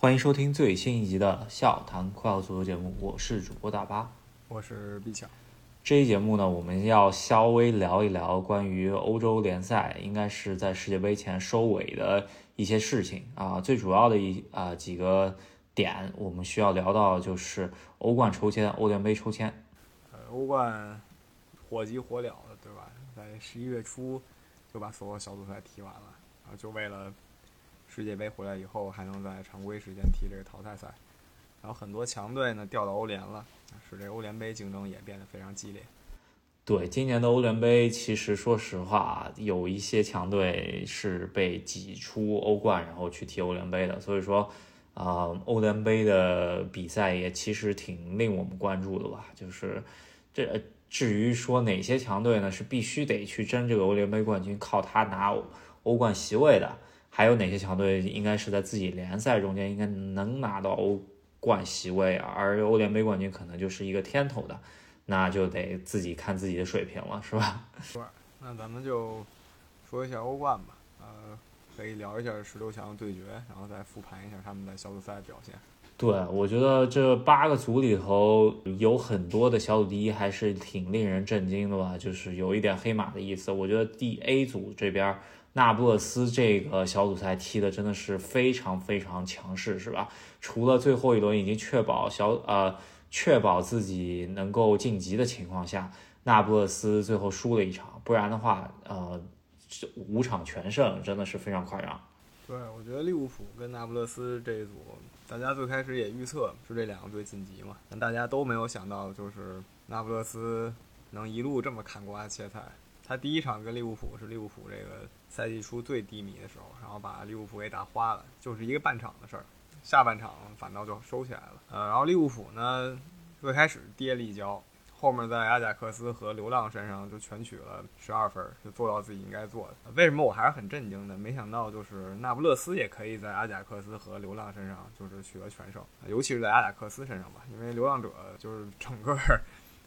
欢迎收听最新一集的《笑谈快乐足球》节目，我是主播大巴，我是毕强。这一节目呢，我们要稍微聊一聊关于欧洲联赛，应该是在世界杯前收尾的一些事情啊。最主要的一啊几个点，我们需要聊到就是欧冠抽签、欧联杯抽签。呃，欧冠火急火燎的，对吧？在十一月初就把所有小组赛踢完了，然后就为了。世界杯回来以后，还能在常规时间踢这个淘汰赛，然后很多强队呢调到欧联了，使这欧联杯竞争也变得非常激烈。对，今年的欧联杯，其实说实话，有一些强队是被挤出欧冠，然后去踢欧联杯的。所以说，啊，欧联杯的比赛也其实挺令我们关注的吧。就是这至于说哪些强队呢是必须得去争这个欧联杯冠军，靠他拿欧冠席位的。还有哪些强队应该是在自己联赛中间应该能拿到欧冠席位，啊而欧联杯冠军可能就是一个天头的，那就得自己看自己的水平了，是吧？是。那咱们就说一下欧冠吧，呃，可以聊一下十六强对决，然后再复盘一下他们的小组赛表现。对，我觉得这八个组里头有很多的小组第一还是挺令人震惊的吧，就是有一点黑马的意思。我觉得第 A 组这边。那不勒斯这个小组赛踢的真的是非常非常强势，是吧？除了最后一轮已经确保小呃确保自己能够晋级的情况下，那不勒斯最后输了一场，不然的话，呃，五场全胜真的是非常夸张。对，我觉得利物浦跟那不勒斯这一组，大家最开始也预测是这两个队晋级嘛，但大家都没有想到，就是那不勒斯能一路这么砍瓜切菜。他第一场跟利物浦是利物浦这个赛季初最低迷的时候，然后把利物浦给打花了，就是一个半场的事儿。下半场反倒就收起来了。呃，然后利物浦呢，最开始跌了一跤，后面在阿贾克斯和流浪身上就全取了十二分，就做到自己应该做的。为什么我还是很震惊的？没想到就是那不勒斯也可以在阿贾克斯和流浪身上就是取得全胜，尤其是在阿贾克斯身上吧，因为流浪者就是整个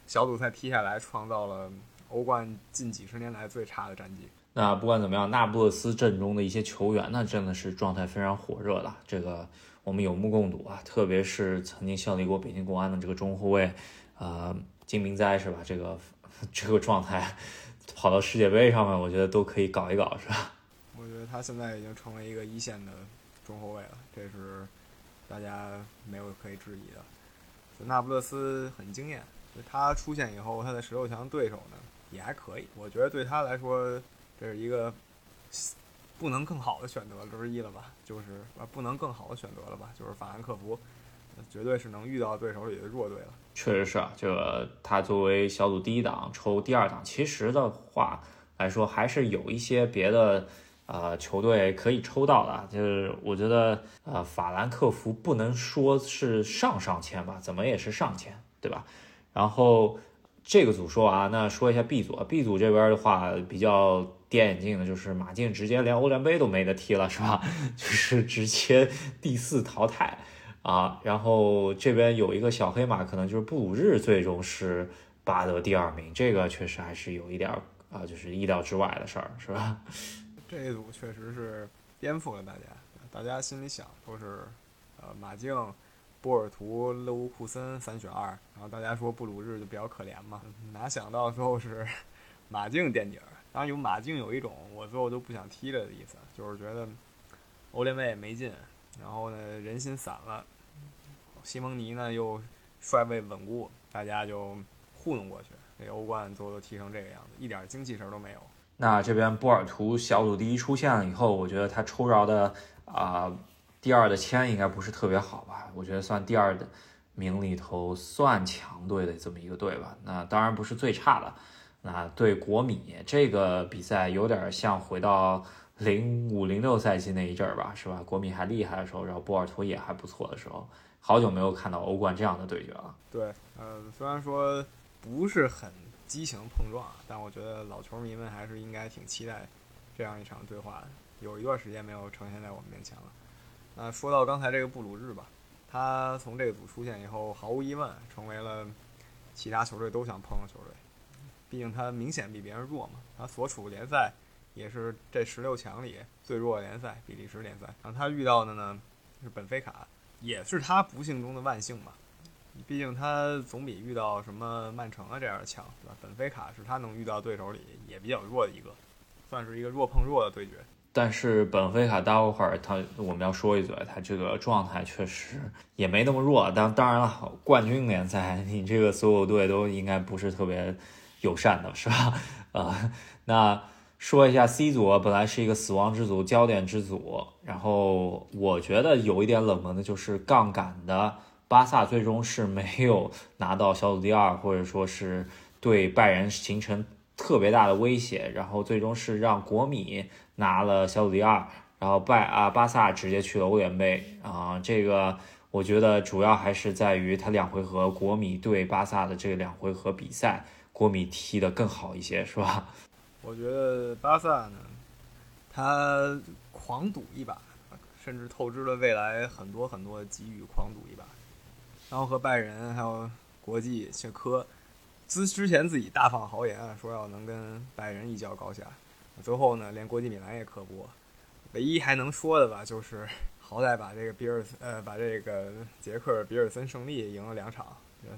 小组赛踢下来创造了。欧冠近几十年来最差的战绩。那不管怎么样，那不勒斯阵中的一些球员，呢真的是状态非常火热的。这个我们有目共睹啊，特别是曾经效力过北京国安的这个中后卫，呃，金明哉是吧？这个 这个状态跑到世界杯上面，我觉得都可以搞一搞，是吧？我觉得他现在已经成为一个一线的中后卫了，这是大家没有可以质疑的。那不勒斯很惊艳，他出现以后，他的十六强对手呢？也还可以，我觉得对他来说，这是一个不能更好的选择之一了吧？就是啊，不能更好的选择了吧？就是法兰克福，绝对是能遇到对手里的弱队了。确实是啊，这个他作为小组第一档抽第二档，其实的话来说，还是有一些别的呃球队可以抽到的。就是我觉得呃，法兰克福不能说是上上签吧，怎么也是上签，对吧？然后。这个组说啊，那说一下 B 组。B 组这边的话，比较跌眼镜的就是马竞直接连欧联杯都没得踢了，是吧？就是直接第四淘汰啊。然后这边有一个小黑马，可能就是布鲁日最终是拔得第二名，这个确实还是有一点啊，就是意料之外的事儿，是吧？这一组确实是颠覆了大家，大家心里想都是，呃，马竞。波尔图、勒沃库森三选二，然后大家说布鲁日就比较可怜嘛，哪想到最后是 马竞垫底儿。当然有马竞有一种我最后都不想踢了的意思，就是觉得欧联杯也没劲，然后呢人心散了，西蒙尼呢又帅位稳固，大家就糊弄过去，这欧冠最后都踢成这个样子，一点精气神都没有。那这边波尔图小组第一出现了以后，我觉得他抽着的啊。第二的签应该不是特别好吧？我觉得算第二的名里头算强队的这么一个队吧。那当然不是最差的。那对国米这个比赛有点像回到零五零六赛季那一阵儿吧，是吧？国米还厉害的时候，然后波尔图也还不错的时候，好久没有看到欧冠这样的对决了。对，呃，虽然说不是很激情碰撞，但我觉得老球迷们还是应该挺期待这样一场对话的。有一段时间没有呈现在我们面前了。那说到刚才这个布鲁日吧，他从这个组出现以后，毫无疑问成为了其他球队都想碰的球队。毕竟他明显比别人弱嘛，他所处联赛也是这十六强里最弱的联赛——比利时联赛。然后他遇到的呢是本菲卡，也是他不幸中的万幸嘛。毕竟他总比遇到什么曼城啊这样的强，对吧？本菲卡是他能遇到对手里也比较弱的一个，算是一个弱碰弱的对决。但是本菲卡待会儿他我们要说一嘴，他这个状态确实也没那么弱。当当然了，冠军联赛你这个所有队都应该不是特别友善的，是吧？啊，那说一下 C 组，本来是一个死亡之组、焦点之组，然后我觉得有一点冷门的就是杠杆的巴萨，最终是没有拿到小组第二，或者说是对拜仁形成特别大的威胁，然后最终是让国米。拿了小组第二，然后拜啊巴萨直接去了欧联杯啊，这个我觉得主要还是在于他两回合国米对巴萨的这两回合比赛，国米踢得更好一些，是吧？我觉得巴萨呢，他狂赌一把，甚至透支了未来很多很多的机遇，狂赌一把，然后和拜仁还有国际切科，之之前自己大放豪言，说要能跟拜仁一较高下。最后呢，连国际米兰也克不，唯一还能说的吧，就是 好歹把这个比尔呃把这个杰克比尔森胜利赢了两场，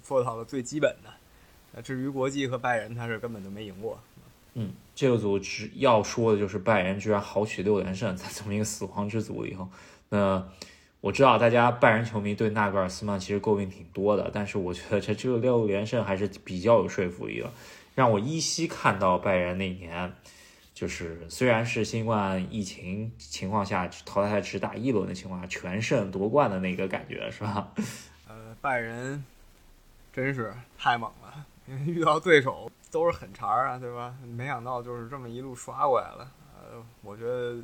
做到了最基本的。那至于国际和拜仁，他是根本就没赢过。嗯，这个组只要说的就是拜仁居然豪取六连胜，在这么一个死亡之组里头。那我知道大家拜仁球迷对纳格尔斯曼其实诟病挺多的，但是我觉得这这个六连胜还是比较有说服力的，让我依稀看到拜仁那年。就是虽然是新冠疫情情况下淘汰赛只打一轮的情况下全胜夺冠的那个感觉是吧？呃，拜仁真是太猛了，因为遇到对手都是狠茬儿啊，对吧？没想到就是这么一路刷过来了。呃，我觉得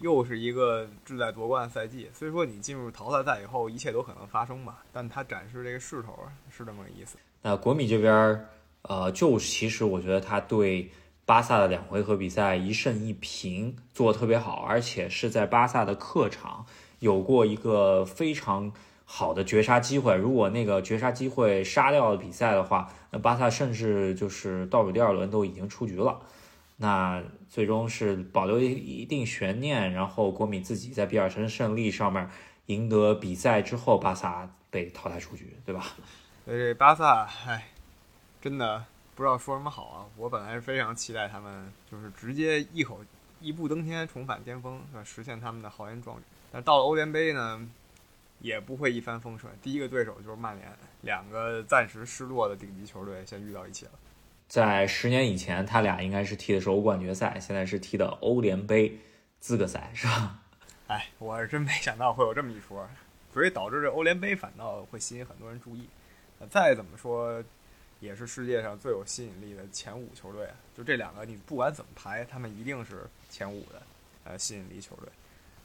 又是一个志在夺冠的赛季。虽说你进入淘汰赛以后一切都可能发生吧，但他展示这个势头是这么个意思。那国米这边呃，就其实我觉得他对。巴萨的两回合比赛一胜一平，做的特别好，而且是在巴萨的客场有过一个非常好的绝杀机会。如果那个绝杀机会杀掉了比赛的话，那巴萨甚至就是倒数第二轮都已经出局了。那最终是保留一一定悬念，然后国米自己在比尔森胜利上面赢得比赛之后，巴萨被淘汰出局，对吧？这巴萨，唉，真的。不知道说什么好啊！我本来是非常期待他们，就是直接一口一步登天，重返巅峰，实现他们的豪言壮语。但到了欧联杯呢，也不会一帆风顺。第一个对手就是曼联，两个暂时失落的顶级球队先遇到一起了。在十年以前，他俩应该是踢的是欧冠决赛，现在是踢的欧联杯资格赛，是吧？哎，我是真没想到会有这么一说，所以导致这欧联杯反倒会吸引很多人注意。再怎么说。也是世界上最有吸引力的前五球队，就这两个，你不管怎么排，他们一定是前五的，呃，吸引力球队。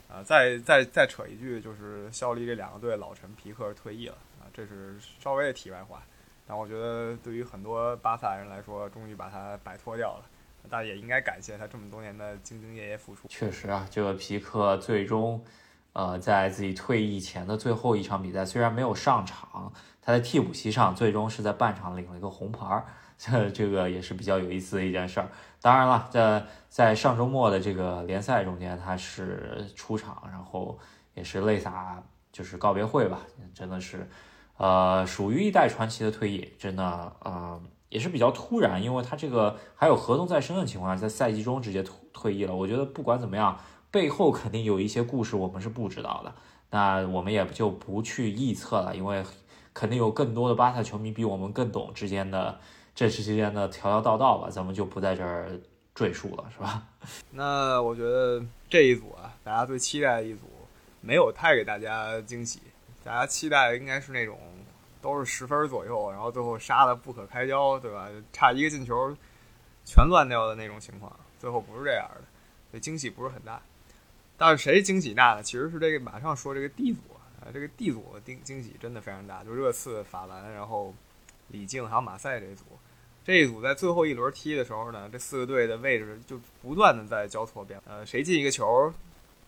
啊，再再再扯一句，就是效力这两个队老臣皮克退役了啊，这是稍微的题外话。但我觉得对于很多巴萨人来说，终于把他摆脱掉了，但也应该感谢他这么多年的兢兢业业付出。确实啊，这个皮克最终，呃，在自己退役前的最后一场比赛，虽然没有上场。他在替补席上，最终是在半场领了一个红牌儿，这这个也是比较有意思的一件事儿。当然了，在在上周末的这个联赛中间，他是出场，然后也是泪洒，就是告别会吧，真的是，呃，属于一代传奇的退役，真的，呃，也是比较突然，因为他这个还有合同在身的情况下，在赛季中直接退退役了。我觉得不管怎么样，背后肯定有一些故事我们是不知道的，那我们也就不去臆测了，因为。肯定有更多的巴萨球迷比我们更懂之间的这之间的条条道道吧，咱们就不在这儿赘述了，是吧？那我觉得这一组啊，大家最期待的一组，没有太给大家惊喜，大家期待的应该是那种都是十分左右，然后最后杀的不可开交，对吧？差一个进球全乱掉的那种情况，最后不是这样的，所以惊喜不是很大。但是谁惊喜大呢？其实是这个马上说这个 D 组。啊，这个 D 组惊惊喜真的非常大，就热刺、法兰，然后李静还有马赛这一组，这一组在最后一轮踢的时候呢，这四个队的位置就不断的在交错变，呃，谁进一个球，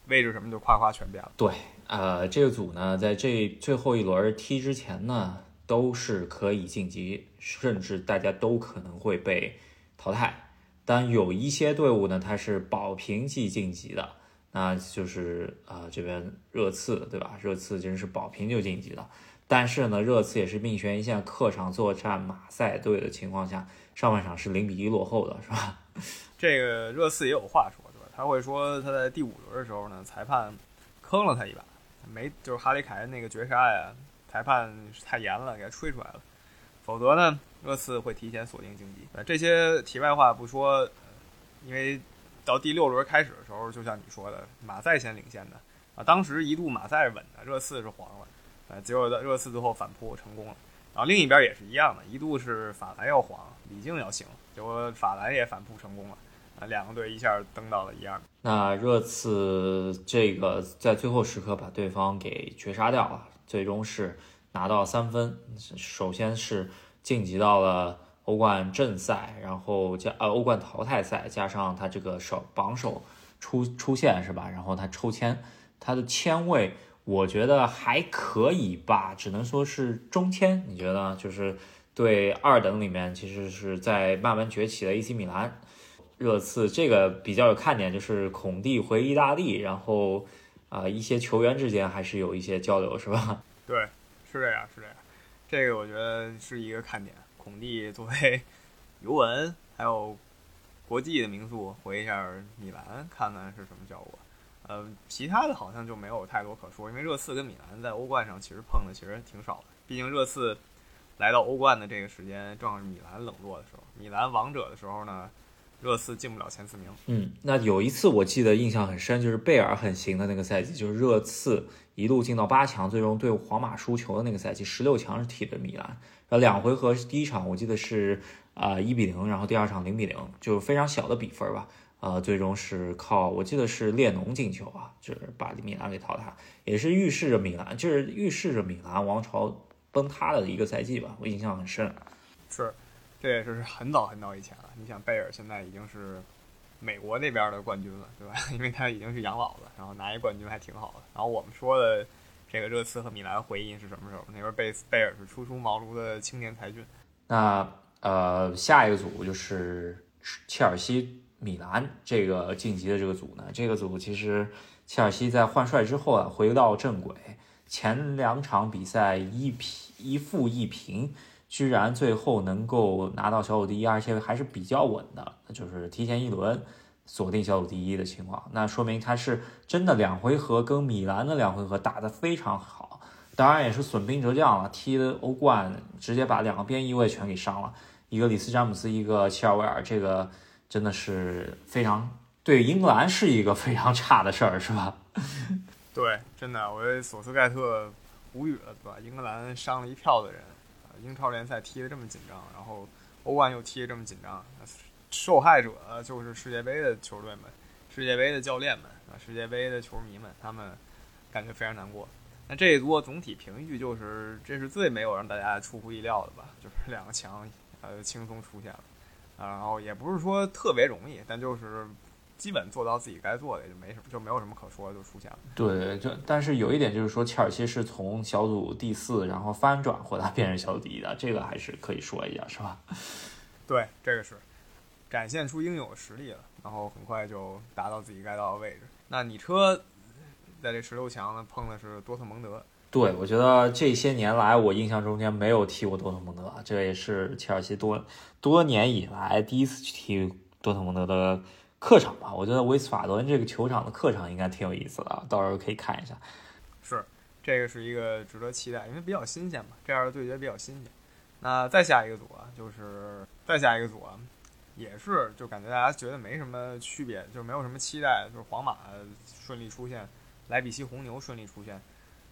位置什么就夸夸全变了。对，呃，这个组呢，在这最后一轮踢之前呢，都是可以晋级，甚至大家都可能会被淘汰，但有一些队伍呢，它是保平计晋级的。那就是啊这边热刺对吧？热刺真是保平就晋级了。但是呢，热刺也是命悬一线，客场作战马赛队的情况下，上半场是零比一落后的，是吧？这个热刺也有话说，对吧？他会说他在第五轮的时候呢，裁判坑了他一把，没就是哈里凯恩那个绝杀呀，裁判太严了，给他吹出来了。否则呢，热刺会提前锁定晋级。这些题外话不说，因为到第六轮开始的时候，就像你说的，马赛先领先的啊，当时一度马赛是稳的，热刺是黄了。呃，结果热刺最后反扑成功了，然后另一边也是一样的，一度是法兰要黄，李静要行，结果法兰也反扑成功了，啊，两个队一下登到了一样。那热刺这个在最后时刻把对方给绝杀掉了，最终是拿到三分，首先是晋级到了欧冠正赛，然后加呃欧冠淘汰赛，加上他这个首榜首出出现是吧？然后他抽签，他的签位。我觉得还可以吧，只能说是中签。你觉得？就是对二等里面，其实是在慢慢崛起的 AC 米兰、热刺，这个比较有看点，就是孔蒂回意大利，然后啊，一些球员之间还是有一些交流，是吧？对，是这样，是这样。这个我觉得是一个看点。孔蒂作为尤文还有国际的名宿，回一下米兰，看看是什么效果。呃，其他的好像就没有太多可说，因为热刺跟米兰在欧冠上其实碰的其实挺少的。毕竟热刺来到欧冠的这个时间正好是米兰冷落的时候，米兰王者的时候呢，热刺进不了前四名。嗯，那有一次我记得印象很深，就是贝尔很行的那个赛季，就是热刺一路进到八强，最终对皇马输球的那个赛季，十六强是踢的米兰，呃两回合是第一场我记得是啊一比零，然后第二场零比零，就非常小的比分吧。呃，最终是靠我记得是列侬进球啊，就是把米兰给淘汰，也是预示着米兰，就是预示着米兰王朝崩塌的一个赛季吧，我印象很深。是，这也是很早很早以前了。你想贝尔现在已经是美国那边的冠军了，对吧？因为他已经是养老了，然后拿一冠军还挺好的。然后我们说的这个热刺和米兰回忆是什么时候？那时候贝贝尔是初出茅庐的青年才俊。那呃，下一个组就是切尔西。米兰这个晋级的这个组呢，这个组其实切尔西在换帅之后啊，回到正轨，前两场比赛一平一负一平，居然最后能够拿到小组第一，而且还是比较稳的，就是提前一轮锁定小组第一的情况，那说明他是真的两回合跟米兰的两回合打得非常好，当然也是损兵折将了，踢的欧冠直接把两个边翼位全给伤了，一个里斯詹姆斯，一个切尔维尔，这个。真的是非常对英格兰是一个非常差的事儿，是吧？对，真的，我这索斯盖特无语了，对吧？英格兰伤了一票的人，英超联赛踢得这么紧张，然后欧冠又踢得这么紧张，受害者就是世界杯的球队们、世界杯的教练们啊、世界杯的球迷们，他们感觉非常难过。那这一波总体评语就是，这是最没有让大家出乎意料的吧？就是 两个强，呃，轻松出现了。然后也不是说特别容易，但就是基本做到自己该做的，也就没什么，就没有什么可说，就出现了。对，就但是有一点就是说，切尔西是从小组第四，然后翻转回来变成小组第一的，这个还是可以说一下，是吧？对，这个是展现出应有的实力了，然后很快就达到自己该到的位置。那你车在这十六强呢，碰的是多特蒙德。对，我觉得这些年来，我印象中间没有踢过多特蒙德，这也是切尔西多多年以来第一次去踢多特蒙德的客场吧。我觉得威斯法伦这个球场的客场应该挺有意思的，到时候可以看一下。是，这个是一个值得期待，因为比较新鲜嘛，这样的对决比较新鲜。那再下一个组啊，就是再下一个组啊，也是就感觉大家觉得没什么区别，就没有什么期待，就是皇马顺利出现，莱比锡红牛顺利出现。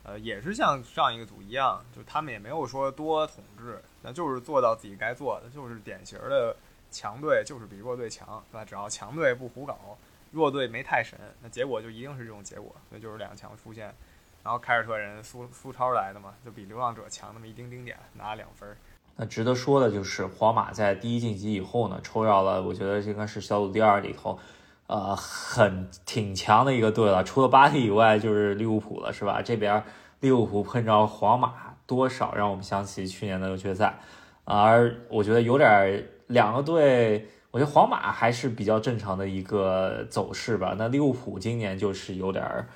呃，也是像上一个组一样，就他们也没有说多统治，那就是做到自己该做的，就是典型的强队就是比弱队强，对吧？只要强队不胡搞，弱队没太神，那结果就一定是这种结果，那就是两强出现。然后凯尔特人苏苏超来的嘛，就比流浪者强那么一丁丁点，拿两分。那值得说的就是，皇马在第一晋级以后呢，抽到了，我觉得应该是小组第二里头。呃，很挺强的一个队了，除了巴黎以外就是利物浦了，是吧？这边利物浦碰着皇马，多少让我们想起去年的决赛，而我觉得有点两个队我觉得皇马还是比较正常的一个走势吧。那利物浦今年就是有点儿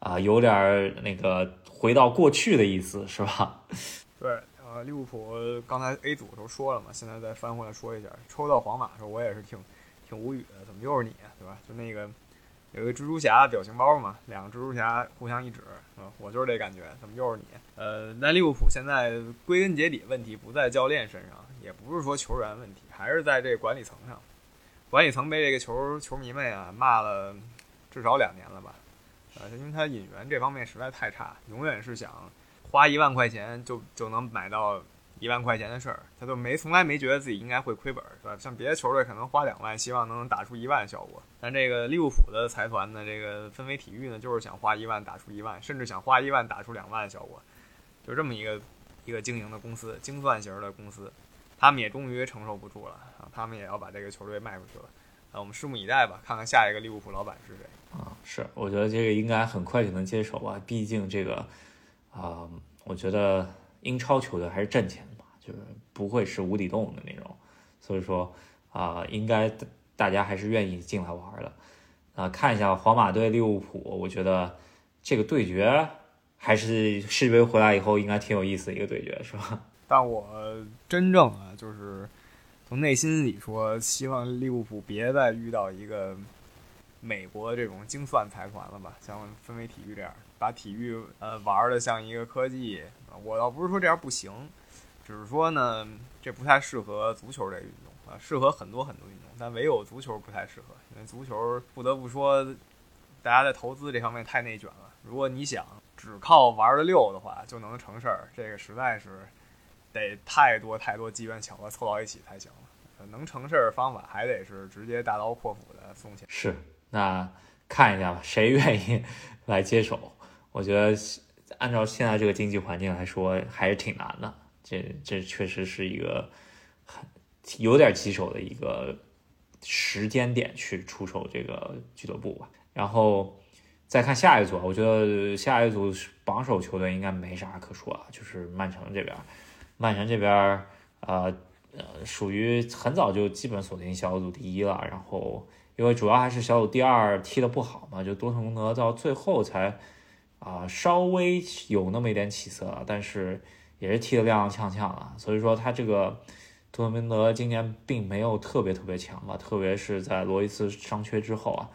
啊，有点儿那个回到过去的意思，是吧？对，呃，利物浦刚才 A 组的时候说了嘛，现在再翻回来说一下，抽到皇马的时候我也是挺挺无语的，怎么又是你，对吧？就那个有一个蜘蛛侠表情包嘛，两个蜘蛛侠互相一指，嗯，我就是这感觉，怎么又是你？呃，那利物浦现在归根结底问题不在教练身上。也不是说球员问题，还是在这管理层上。管理层被这个球球迷们啊骂了至少两年了吧？呃，因为他引援这方面实在太差，永远是想花一万块钱就就能买到一万块钱的事儿，他就没从来没觉得自己应该会亏本，是吧？像别的球队可能花两万，希望能打出一万效果，但这个利物浦的财团呢，这个氛围体育呢，就是想花一万打出一万，甚至想花一万打出两万效果，就这么一个一个经营的公司，精算型的公司。他们也终于承受不住了啊！他们也要把这个球队卖出去了啊！我们拭目以待吧，看看下一个利物浦老板是谁啊！是，我觉得这个应该很快就能接手吧，毕竟这个啊，我觉得英超球队还是挣钱的嘛，就是不会是无底洞的那种，所以说啊，应该大家还是愿意进来玩的啊！看一下皇马对利物浦，我觉得这个对决还是世界杯回来以后应该挺有意思的一个对决，是吧？但我真正啊，就是从内心里说，希望利物浦别再遇到一个美国这种精算财团了吧，像氛围体育这样，把体育呃玩的像一个科技。我倒不是说这样不行，只是说呢，这不太适合足球这运动啊，适合很多很多运动，但唯有足球不太适合，因为足球不得不说，大家在投资这方面太内卷了。如果你想只靠玩的溜的话就能成事儿，这个实在是。得太多太多机缘巧合凑到一起才行了，能成事儿方法还得是直接大刀阔斧的送钱。是，那看一下吧，谁愿意 来接手？我觉得按照现在这个经济环境来说，还是挺难的。这这确实是一个很有点棘手的一个时间点去出手这个俱乐部吧。然后再看下一组，我觉得下一组榜首球队应该没啥可说啊，就是曼城这边。曼城这边儿，呃呃，属于很早就基本锁定小组第一了。然后，因为主要还是小组第二踢的不好嘛，就多特蒙德到最后才啊稍微有那么一点起色，但是也是踢得踉踉跄跄了。所以说，他这个多特蒙德今年并没有特别特别强吧，特别是在罗伊斯伤缺之后啊。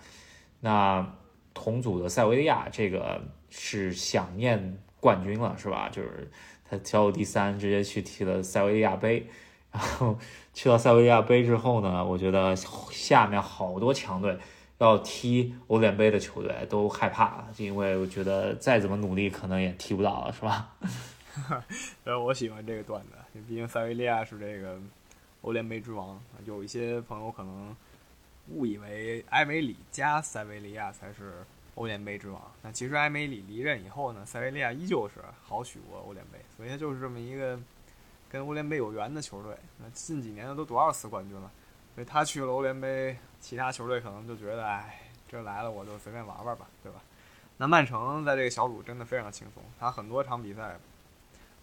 那同组的塞维利亚这个是想念冠军了，是吧？就是。他小组第三，直接去踢了塞维利亚杯，然后去到塞维利亚杯之后呢，我觉得下面好多强队要踢欧联杯的球队都害怕，因为我觉得再怎么努力，可能也踢不到了，是吧？呃，我喜欢这个段子，毕竟塞维利亚是这个欧联杯之王，有一些朋友可能误以为埃梅里加塞维利亚才是。欧联杯之王，那其实埃梅里离任以后呢，塞维利亚依旧是豪取过欧联杯，所以他就是这么一个跟欧联杯有缘的球队。那近几年都多少次冠军了，所以他去了欧联杯，其他球队可能就觉得，哎，这来了我就随便玩玩吧，对吧？那曼城在这个小组真的非常轻松，他很多场比赛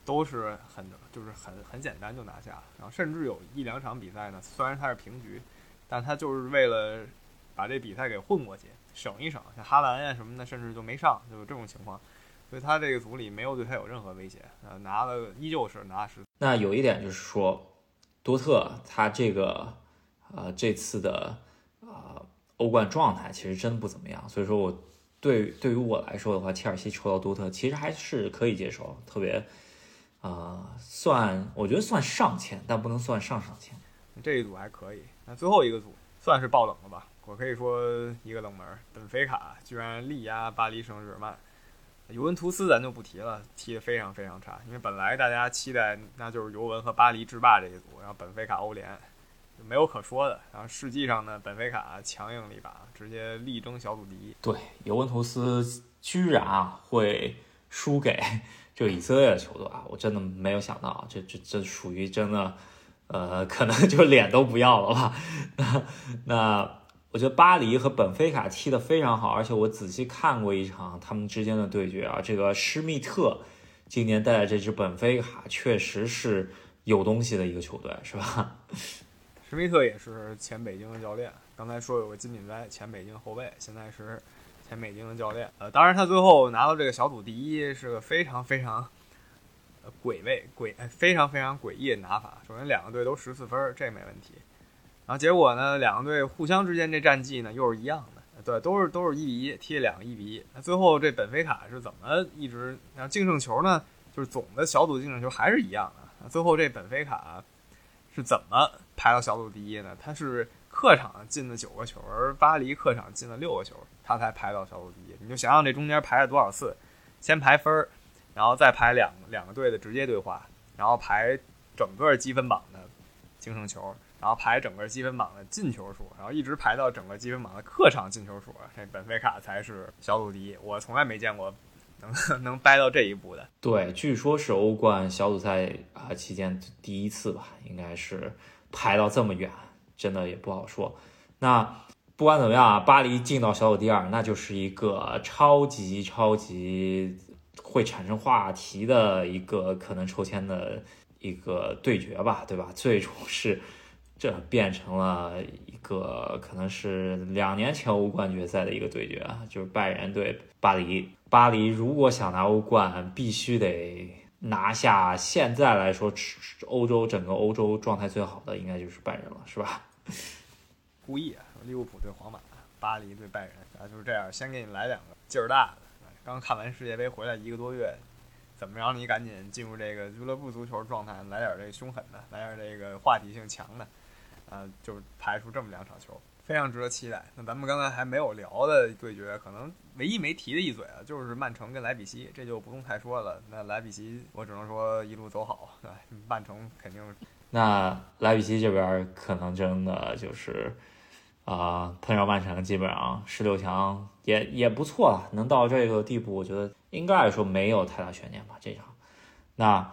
都是很就是很很简单就拿下，然后甚至有一两场比赛呢，虽然他是平局，但他就是为了把这比赛给混过去。省一省，像哈兰呀什么的，甚至就没上，就有这种情况，所以他这个组里没有对他有任何威胁，呃，拿了依旧是拿十。那有一点就是说，多特他这个，呃，这次的啊欧冠状态其实真不怎么样，所以说我对对于我来说的话，切尔西抽到多特其实还是可以接受，特别啊算我觉得算上签，但不能算上上签。这一组还可以，那最后一个组算是爆冷了吧？我可以说一个冷门，本菲卡居然力压巴黎圣日耳曼，尤文图斯咱就不提了，踢得非常非常差。因为本来大家期待那就是尤文和巴黎制霸这一组，然后本菲卡欧联没有可说的。然后实际上呢，本菲卡强硬了一把，直接力争小组第一。对，尤文图斯居然啊会输给这个以色列的球队啊，我真的没有想到，这这这属于真的，呃，可能就脸都不要了吧？那那。我觉得巴黎和本菲卡踢得非常好，而且我仔细看过一场他们之间的对决啊，这个施密特今年带的这支本菲卡确实是有东西的一个球队，是吧？施密特也是前北京的教练。刚才说有个金敏哉，前北京后卫，现在是前北京的教练。呃，当然他最后拿到这个小组第一是个非常非常呃诡味诡非常非常诡异的拿法。首先两个队都十四分，这没问题。然后结果呢，两个队互相之间这战绩呢又是一样的。对，都是都是一比一，踢了两个一比一。那最后这本菲卡是怎么一直然后净胜球呢？就是总的小组净胜球还是一样的。最后这本菲卡是怎么排到小组第一呢？他是客场进了九个球，而巴黎客场进了六个球，他才排到小组第一。你就想想这中间排了多少次，先排分儿，然后再排两两个队的直接对话，然后排整个积分榜的净胜球。然后排整个积分榜的进球数，然后一直排到整个积分榜的客场进球数，这本菲卡才是小组第一。我从来没见过能 能掰到这一步的。对，据说是欧冠小组赛啊期间第一次吧，应该是排到这么远，真的也不好说。那不管怎么样啊，巴黎进到小组第二，那就是一个超级超级会产生话题的一个可能抽签的一个对决吧，对吧？最终是。这变成了个可能是两年前欧冠决赛的一个对决啊，就是拜仁对巴黎。巴黎如果想拿欧冠，必须得拿下。现在来说，欧洲整个欧洲状态最好的应该就是拜仁了，是吧？故意啊，利物浦对皇马，巴黎对拜仁啊，就是这样。先给你来两个劲儿大的。刚看完世界杯回来一个多月。怎么让你赶紧进入这个俱乐部足球状态？来点这个凶狠的，来点这个话题性强的，啊，就排出这么两场球，非常值得期待。那咱们刚才还没有聊的对决，可能唯一没提的一嘴啊，就是曼城跟莱比锡，这就不用太说了。那莱比锡，我只能说一路走好，对，曼城肯定。那莱比锡这边可能真的就是。啊，碰上曼城基本上十六强也也不错了，能到这个地步，我觉得应该来说没有太大悬念吧。这场，那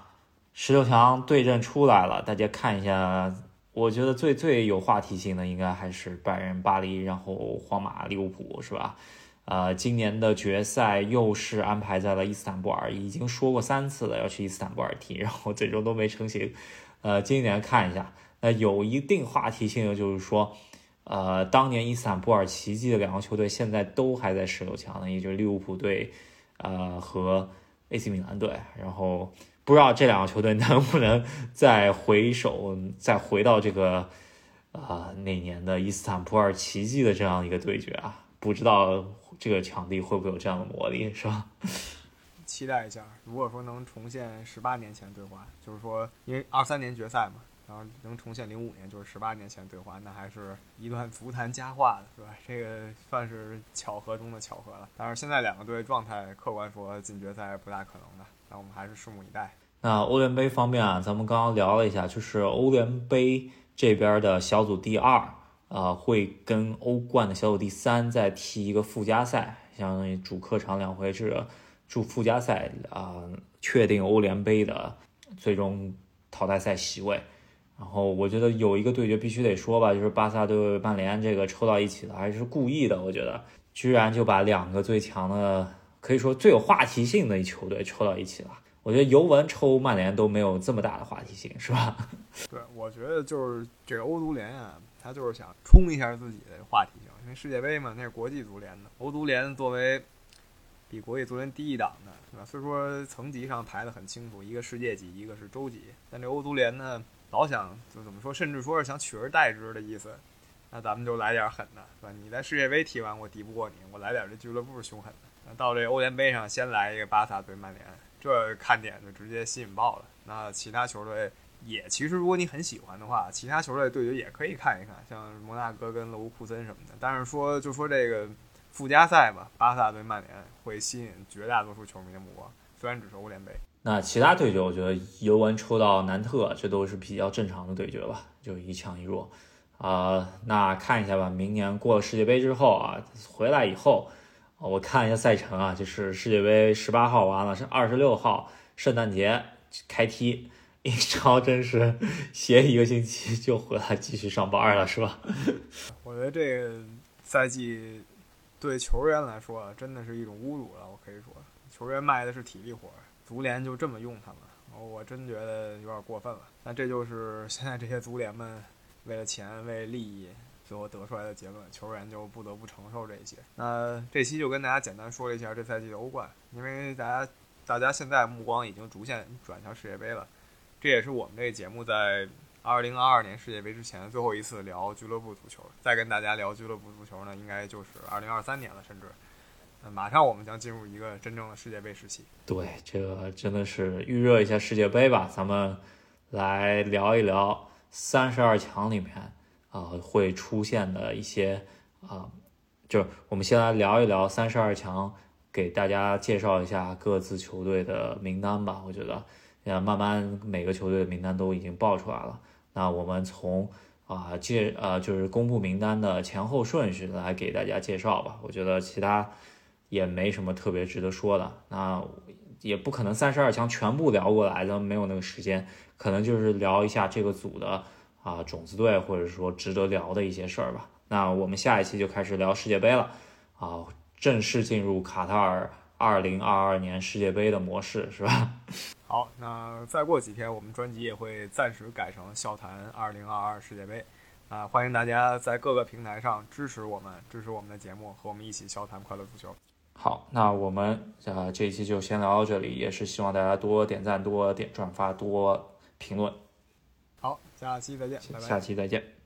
十六强对阵出来了，大家看一下，我觉得最最有话题性的应该还是拜仁、巴黎，然后皇马、利物浦，是吧？呃，今年的决赛又是安排在了伊斯坦布尔，已经说过三次了要去伊斯坦布尔踢，然后最终都没成行。呃，今年看一下，那有一定话题性的就是说。呃，当年伊斯坦布尔奇迹的两个球队现在都还在十六强呢，也就是利物浦队，呃和 AC 米兰队。然后不知道这两个球队能不能再回首，再回到这个啊那年的伊斯坦布尔奇迹的这样一个对决啊？不知道这个场地会不会有这样的魔力，是吧？期待一下，如果说能重现十八年前对话，就是说因为二三年决赛嘛。然后能重现零五年，就是十八年前对话，那还是一段足坛佳话的，是吧？这个算是巧合中的巧合了。但是现在两个队状态，客观说进决赛不大可能的，那我们还是拭目以待。那欧联杯方面啊，咱们刚刚聊了一下，就是欧联杯这边的小组第二啊，会跟欧冠的小组第三再踢一个附加赛，相当于主客场两回制，主附加赛啊，确定欧联杯的最终淘汰赛席位。然后我觉得有一个对决必须得说吧，就是巴萨对曼联这个抽到一起的，还是故意的。我觉得居然就把两个最强的，可以说最有话题性的一球队抽到一起了。我觉得尤文抽曼联都没有这么大的话题性，是吧？对，我觉得就是这个欧足联啊，他就是想冲一下自己的话题性，因为世界杯嘛，那是国际足联的，欧足联作为比国际足联低一档的，对吧？虽说层级上排的很清楚，一个世界级，一个是洲级，但这欧足联呢？老想就怎么说，甚至说是想取而代之的意思，那咱们就来点狠的，是吧？你在世界杯踢完，我敌不过你，我来点这俱乐部凶狠的。那到这欧联杯上，先来一个巴萨对曼联，这看点就直接吸引爆了。那其他球队也，其实如果你很喜欢的话，其他球队对决也可以看一看，像摩纳哥跟勒沃库森什么的。但是说就说这个附加赛吧，巴萨对曼联会吸引绝大多数球迷的目光，虽然只是欧联杯。那其他对决，我觉得尤文抽到南特，这都是比较正常的对决吧，就一强一弱，啊，那看一下吧。明年过了世界杯之后啊，回来以后，我看一下赛程啊，就是世界杯十八号完了，是二十六号圣诞节开踢，英超真是歇一个星期就回来继续上班了，是吧？我觉得这个赛季对球员来说，真的是一种侮辱了。我可以说，球员卖的是体力活。足联就这么用他们，我真觉得有点过分了。那这就是现在这些足联们为了钱，为利益，最后得出来的结论，球员就不得不承受这些。那这期就跟大家简单说了一下这赛季的欧冠，因为大家大家现在目光已经逐渐转向世界杯了，这也是我们这个节目在二零二二年世界杯之前最后一次聊俱乐部足球。再跟大家聊俱乐部足球呢，应该就是二零二三年了，甚至。马上我们将进入一个真正的世界杯时期。对，这个真的是预热一下世界杯吧。咱们来聊一聊三十二强里面啊会出现的一些啊，就我们先来聊一聊三十二强，给大家介绍一下各自球队的名单吧。我觉得，呃，慢慢每个球队的名单都已经报出来了。那我们从啊介呃就是公布名单的前后顺序来给大家介绍吧。我觉得其他。也没什么特别值得说的，那也不可能三十二强全部聊过来的，没有那个时间，可能就是聊一下这个组的啊种子队，或者说值得聊的一些事儿吧。那我们下一期就开始聊世界杯了，啊，正式进入卡塔尔二零二二年世界杯的模式，是吧？好，那再过几天我们专辑也会暂时改成笑谈二零二二世界杯，啊，欢迎大家在各个平台上支持我们，支持我们的节目，和我们一起笑谈快乐足球。好，那我们呃这一期就先聊到这里，也是希望大家多点赞、多点转发、多评论。好，下期再见，拜拜。下期再见。